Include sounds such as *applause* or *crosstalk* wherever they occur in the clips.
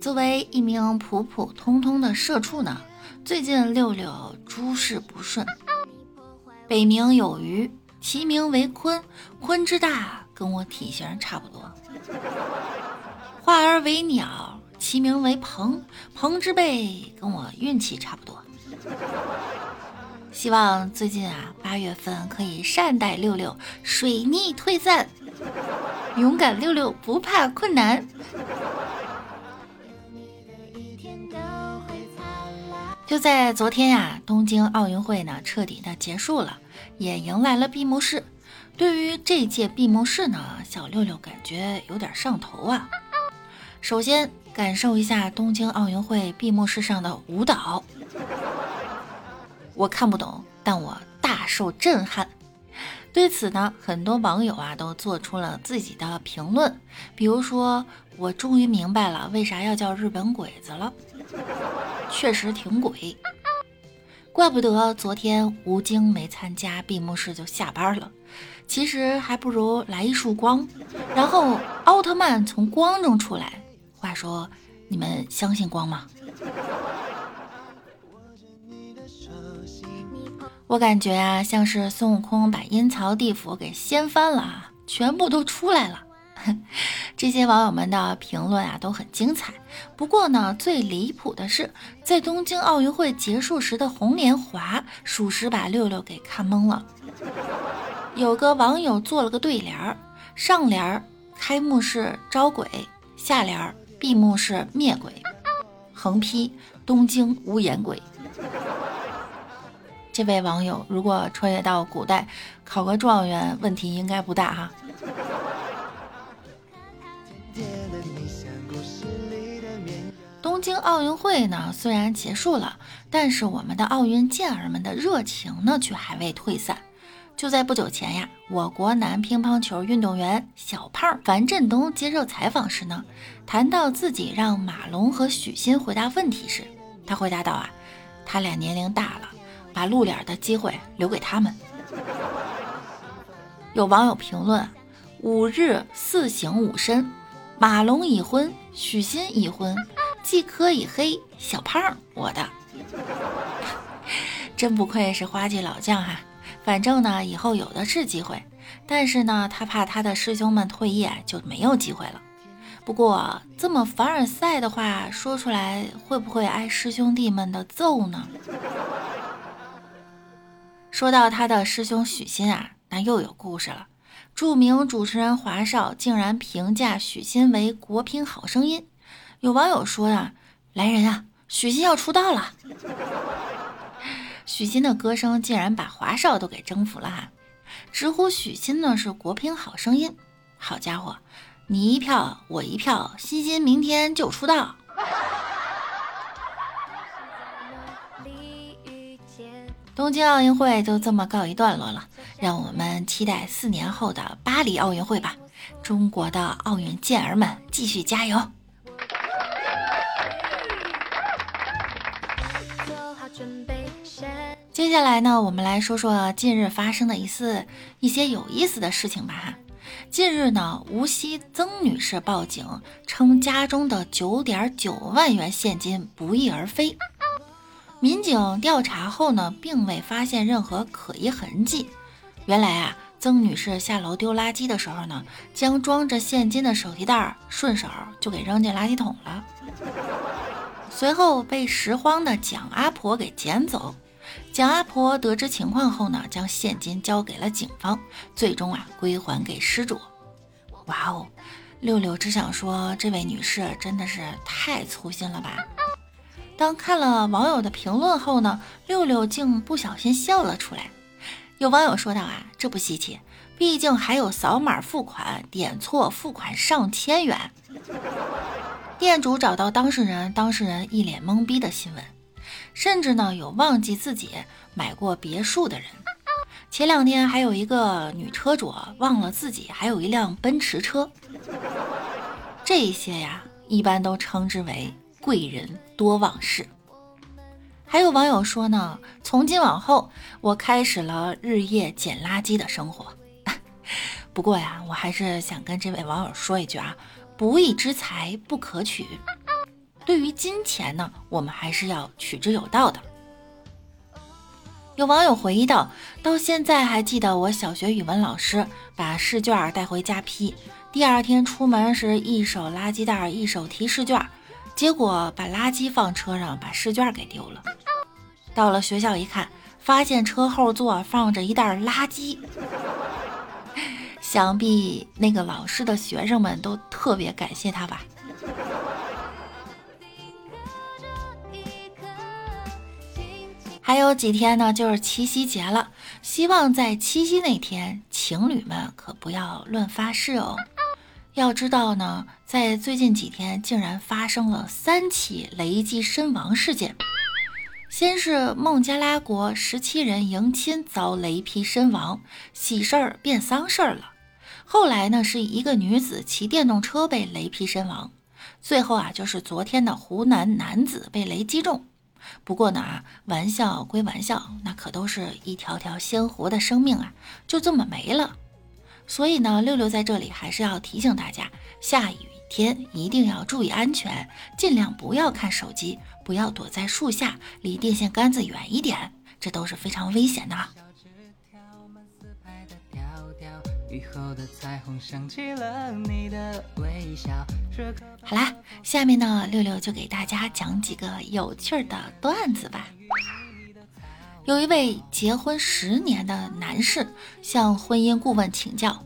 作为一名普普通通的社畜呢。最近六六诸事不顺，北冥有鱼，其名为鲲，鲲之大跟我体型差不多；化而为鸟，其名为鹏，鹏之背跟我运气差不多。希望最近啊八月份可以善待六六，水逆退散，勇敢六六不怕困难。就在昨天呀，东京奥运会呢彻底的结束了，也迎来了闭幕式。对于这届闭幕式呢，小六六感觉有点上头啊。首先感受一下东京奥运会闭幕式上的舞蹈，我看不懂，但我大受震撼。对此呢，很多网友啊都做出了自己的评论，比如说，我终于明白了为啥要叫日本鬼子了。*laughs* 确实挺鬼，怪不得昨天吴京没参加闭幕式就下班了。其实还不如来一束光，然后奥特曼从光中出来。话说，你们相信光吗？*laughs* 我感觉啊，像是孙悟空把阴曹地府给掀翻了啊，全部都出来了。*laughs* 这些网友们的评论啊都很精彩，不过呢，最离谱的是，在东京奥运会结束时的红莲华，属实把六六给看懵了。有个网友做了个对联儿，上联儿开幕式招鬼，下联儿闭幕式灭鬼，横批东京无眼鬼。这位网友如果穿越到古代，考个状元问题应该不大哈。东京奥运会呢，虽然结束了，但是我们的奥运健儿们的热情呢，却还未退散。就在不久前呀，我国男乒乓球运动员小胖樊振东接受采访时呢，谈到自己让马龙和许昕回答问题时，他回答道啊，他俩年龄大了，把露脸的机会留给他们。有网友评论：五日四省吾身，马龙已婚，许昕已婚。既可以黑小胖，我的 *laughs* 真不愧是花季老将哈。反正呢，以后有的是机会，但是呢，他怕他的师兄们退役就没有机会了。不过这么凡尔赛的话说出来，会不会挨师兄弟们的揍呢？说到他的师兄许昕啊，那又有故事了。著名主持人华少竟然评价许昕为国乒好声音。有网友说呀：“来人啊，许昕要出道了！”许昕的歌声竟然把华少都给征服了哈！直呼许昕呢是国乒好声音。好家伙，你一票我一票，欣欣明天就出道。东京奥运会就这么告一段落了，让我们期待四年后的巴黎奥运会吧！中国的奥运健儿们继续加油！接下来呢，我们来说说近日发生的一次一些有意思的事情吧。近日呢，无锡曾女士报警称家中的九点九万元现金不翼而飞。民警调查后呢，并未发现任何可疑痕迹。原来啊，曾女士下楼丢垃圾的时候呢，将装着现金的手提袋顺手就给扔进垃圾桶了，随后被拾荒的蒋阿婆给捡走。蒋阿婆得知情况后呢，将现金交给了警方，最终啊归还给失主。哇哦，六六只想说，这位女士真的是太粗心了吧！当看了网友的评论后呢，六六竟不小心笑了出来。有网友说道啊，这不稀奇，毕竟还有扫码付款点错付款上千元。店主找到当事人，当事人一脸懵逼的新闻。甚至呢有忘记自己买过别墅的人。前两天还有一个女车主忘了自己还有一辆奔驰车。这些呀，一般都称之为贵人多忘事。还有网友说呢，从今往后我开始了日夜捡垃圾的生活。*laughs* 不过呀，我还是想跟这位网友说一句啊，不义之财不可取。对于金钱呢，我们还是要取之有道的。有网友回忆到，到现在还记得我小学语文老师把试卷带回家批，第二天出门时一手垃圾袋，一手提试卷，结果把垃圾放车上，把试卷给丢了。到了学校一看，发现车后座放着一袋垃圾。*laughs* 想必那个老师的学生们都特别感谢他吧。还有几天呢，就是七夕节了。希望在七夕那天，情侣们可不要乱发誓哦。要知道呢，在最近几天，竟然发生了三起雷击身亡事件。先是孟加拉国十七人迎亲遭雷劈身亡，喜事儿变丧事儿了。后来呢，是一个女子骑电动车被雷劈身亡。最后啊，就是昨天的湖南男子被雷击中。不过呢，玩笑归玩笑，那可都是一条条鲜活的生命啊，就这么没了。所以呢，六六在这里还是要提醒大家，下雨天一定要注意安全，尽量不要看手机。不要躲在树下，离电线杆子远一点，这都是非常危险的。好啦，下面呢，六六就给大家讲几个有趣的段子吧。有一位结婚十年的男士向婚姻顾问请教：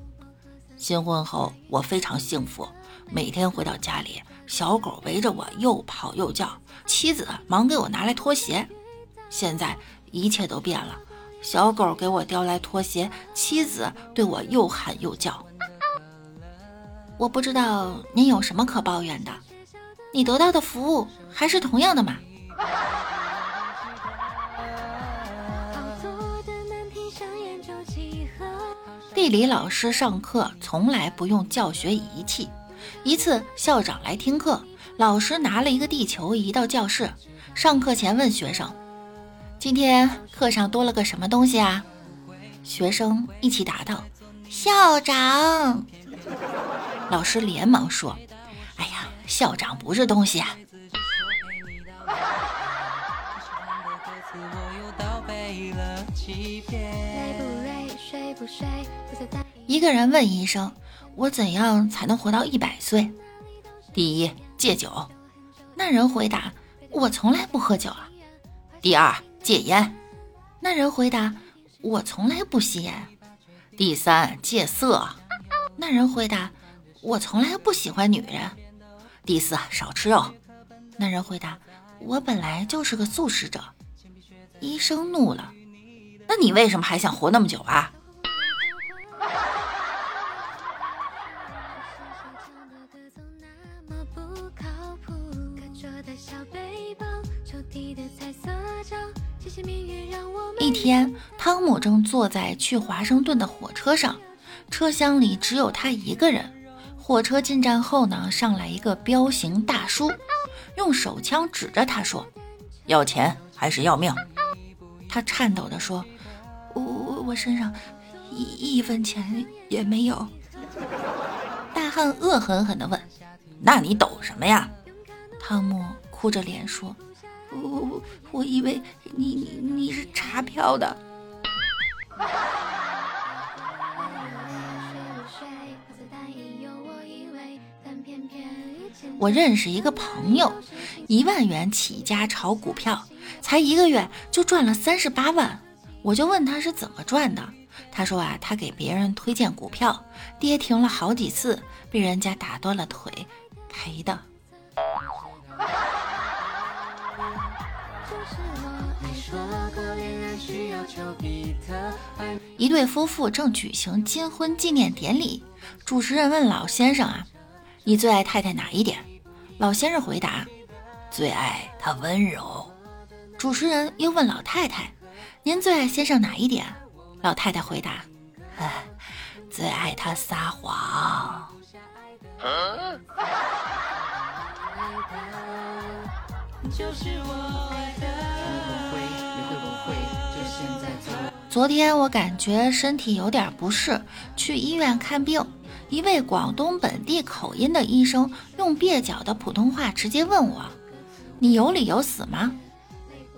新婚后我非常幸福，每天回到家里。小狗围着我又跑又叫，妻子忙给我拿来拖鞋。现在一切都变了，小狗给我叼来拖鞋，妻子对我又喊又叫。我不知道您有什么可抱怨的，你得到的服务还是同样的嘛。*laughs* 地理老师上课从来不用教学仪器。一次，校长来听课，老师拿了一个地球仪到教室。上课前问学生：“今天课上多了个什么东西啊？”学生一起答道：“校长。” *laughs* 老师连忙说：“哎呀，校长不是东西啊！”一个人问医生。我怎样才能活到一百岁？第一，戒酒。那人回答：“我从来不喝酒啊。”第二，戒烟。那人回答：“我从来不吸烟。”第三，戒色。那人回答：“我从来不喜欢女人。”第四，少吃肉。那人回答：“我本来就是个素食者。”医生怒了：“那你为什么还想活那么久啊？”一天，汤姆正坐在去华盛顿的火车上，车厢里只有他一个人。火车进站后呢，上来一个彪形大叔，用手枪指着他说：“要钱还是要命？”他颤抖地说：“我我我身上一一分钱也没有。”大汉恶狠狠地问：“那你抖什么呀？”汤姆哭着脸说。我我我以为你你你是查票的。我认识一个朋友，一万元起家炒股票，才一个月就赚了三十八万。我就问他是怎么赚的，他说啊，他给别人推荐股票，跌停了好几次，被人家打断了腿，赔的。一对夫妇正举行金婚纪念典礼，主持人问老先生啊：“你最爱太太哪一点？”老先生回答：“最爱他温柔。”主持人又问老太太：“您最爱先生哪一点？”老太太回答：“哎，最爱他撒谎。”昨天我感觉身体有点不适，去医院看病。一位广东本地口音的医生用蹩脚的普通话直接问我：“你有理由死吗？”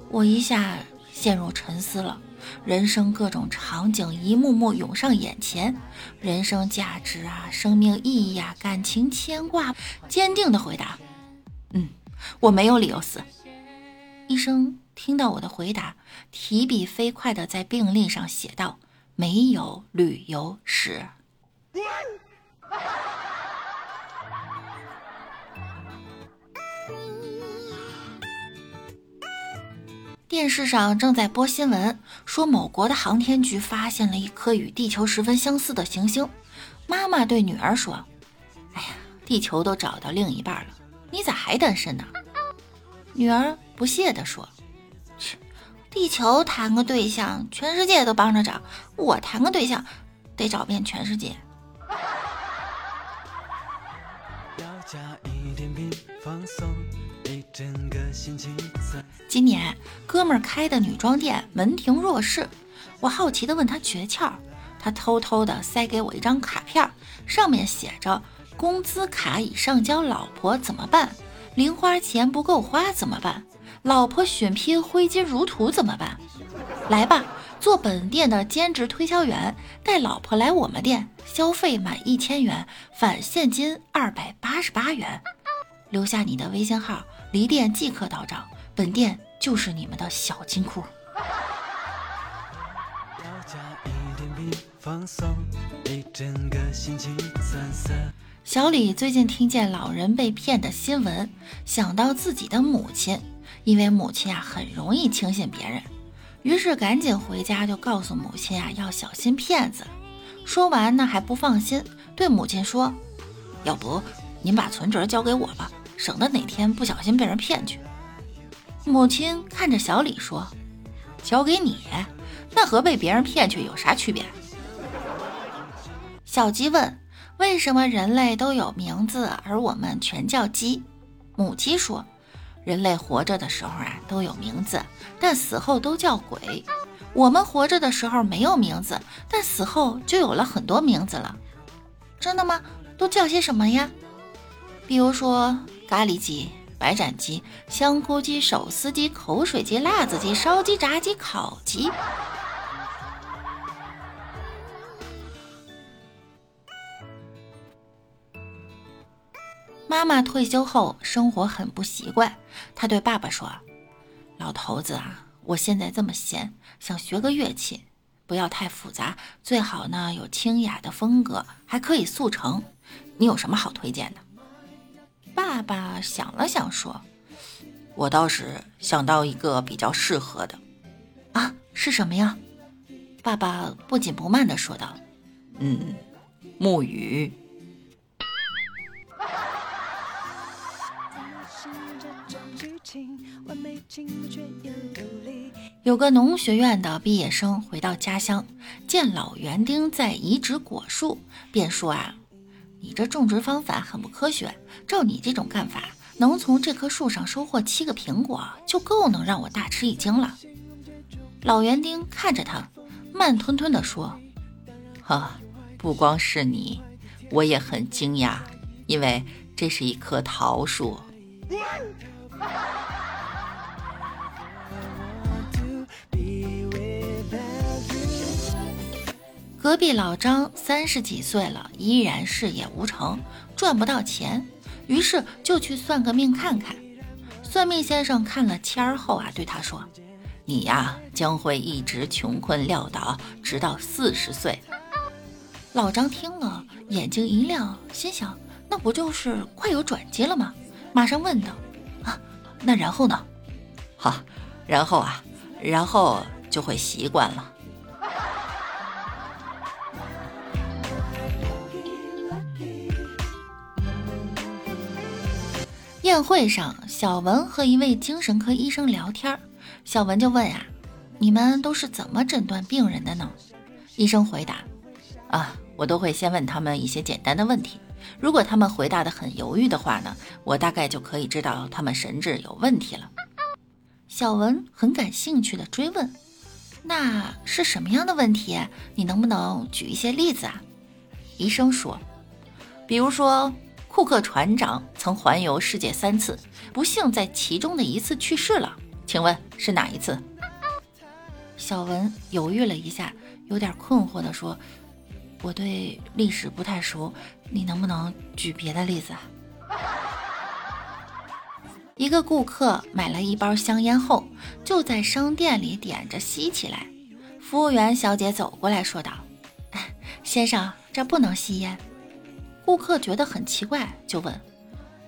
我一下陷入沉思了，人生各种场景一幕幕涌上眼前，人生价值啊，生命意义啊，感情牵挂，坚定的回答：“嗯，我没有理由死。”医生听到我的回答，提笔飞快的在病历上写道：“没有旅游史。” *laughs* 电视上正在播新闻，说某国的航天局发现了一颗与地球十分相似的行星。妈妈对女儿说：“哎呀，地球都找到另一半了，你咋还单身呢？”女儿不屑地说：“切，地球谈个对象，全世界都帮着找；我谈个对象，得找遍全世界。”今年哥们儿开的女装店门庭若市，我好奇的问他诀窍，他偷偷的塞给我一张卡片，上面写着：工资卡已上交老婆怎么办？零花钱不够花怎么办？老婆血拼挥金如土怎么办？来吧，做本店的兼职推销员，带老婆来我们店消费满一千元返现金二百八十八元，留下你的微信号，离店即刻到账。本店就是你们的小金库。小李最近听见老人被骗的新闻，想到自己的母亲，因为母亲啊很容易轻信别人，于是赶紧回家就告诉母亲啊要小心骗子。说完呢还不放心，对母亲说：“要不您把存折交给我吧，省得哪天不小心被人骗去。”母亲看着小李说：“交给你，那和被别人骗去有啥区别？”小鸡问：“为什么人类都有名字，而我们全叫鸡？”母鸡说：“人类活着的时候啊都有名字，但死后都叫鬼。我们活着的时候没有名字，但死后就有了很多名字了。真的吗？都叫些什么呀？比如说咖喱鸡。”白斩鸡、香菇鸡、手撕鸡、口水鸡、辣子鸡、烧鸡、炸鸡、烤鸡。妈妈退休后生活很不习惯，她对爸爸说：“老头子啊，我现在这么闲，想学个乐器，不要太复杂，最好呢有清雅的风格，还可以速成。你有什么好推荐的？”爸爸想了想，说：“我倒是想到一个比较适合的，啊，是什么呀？”爸爸不紧不慢的说道：“嗯，木鱼。”有个农学院的毕业生回到家乡，见老园丁在移植果树，便说：“啊。”你这种植方法很不科学。照你这种干法，能从这棵树上收获七个苹果，就够能让我大吃一惊了。老园丁看着他，慢吞吞地说：“哈，不光是你，我也很惊讶，因为这是一棵桃树。”隔壁老张三十几岁了，依然事业无成，赚不到钱，于是就去算个命看看。算命先生看了签儿后啊，对他说：“你呀，将会一直穷困潦倒，直到四十岁。”老张听了，眼睛一亮，心想：“那不就是快有转机了吗？”马上问道：“啊，那然后呢？”“好，然后啊，然后就会习惯了。”宴会上，小文和一位精神科医生聊天，小文就问呀：“你们都是怎么诊断病人的呢？”医生回答：“啊，我都会先问他们一些简单的问题。如果他们回答的很犹豫的话呢，我大概就可以知道他们神智有问题了。”小文很感兴趣的追问：“那是什么样的问题？你能不能举一些例子啊？”医生说：“比如说，库克船长曾环游世界三次，不幸在其中的一次去世了。请问是哪一次？”小文犹豫了一下。有点困惑地说：“我对历史不太熟，你能不能举别的例子啊？”一个顾客买了一包香烟后，就在商店里点着吸起来。服务员小姐走过来说道：“先生，这不能吸烟。”顾客觉得很奇怪，就问：“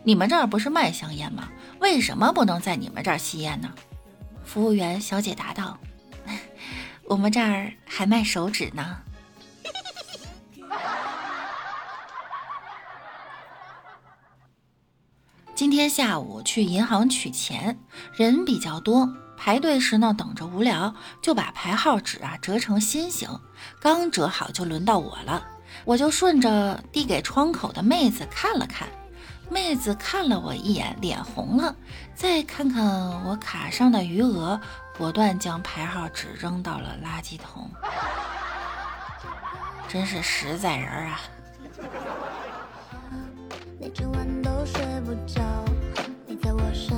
你们这儿不是卖香烟吗？为什么不能在你们这儿吸烟呢？”服务员小姐答道。我们这儿还卖手指呢。*laughs* 今天下午去银行取钱，人比较多，排队时呢等着无聊，就把排号纸啊折成心形。刚折好就轮到我了，我就顺着递给窗口的妹子看了看，妹子看了我一眼，脸红了，再看看我卡上的余额。果断将排号纸扔到了垃圾桶，真是实在人啊！每晚都睡不着，你在我身，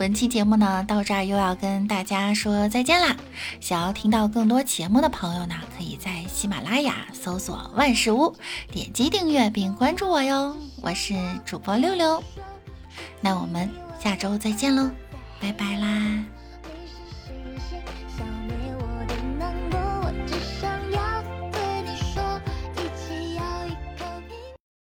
本期节目呢到这儿又要跟大家说再见啦！想要听到更多节目的朋友呢，可以在喜马拉雅搜索万事屋，点击订阅并关注我哟！我是主播六六。那我们下周再见喽，拜拜啦。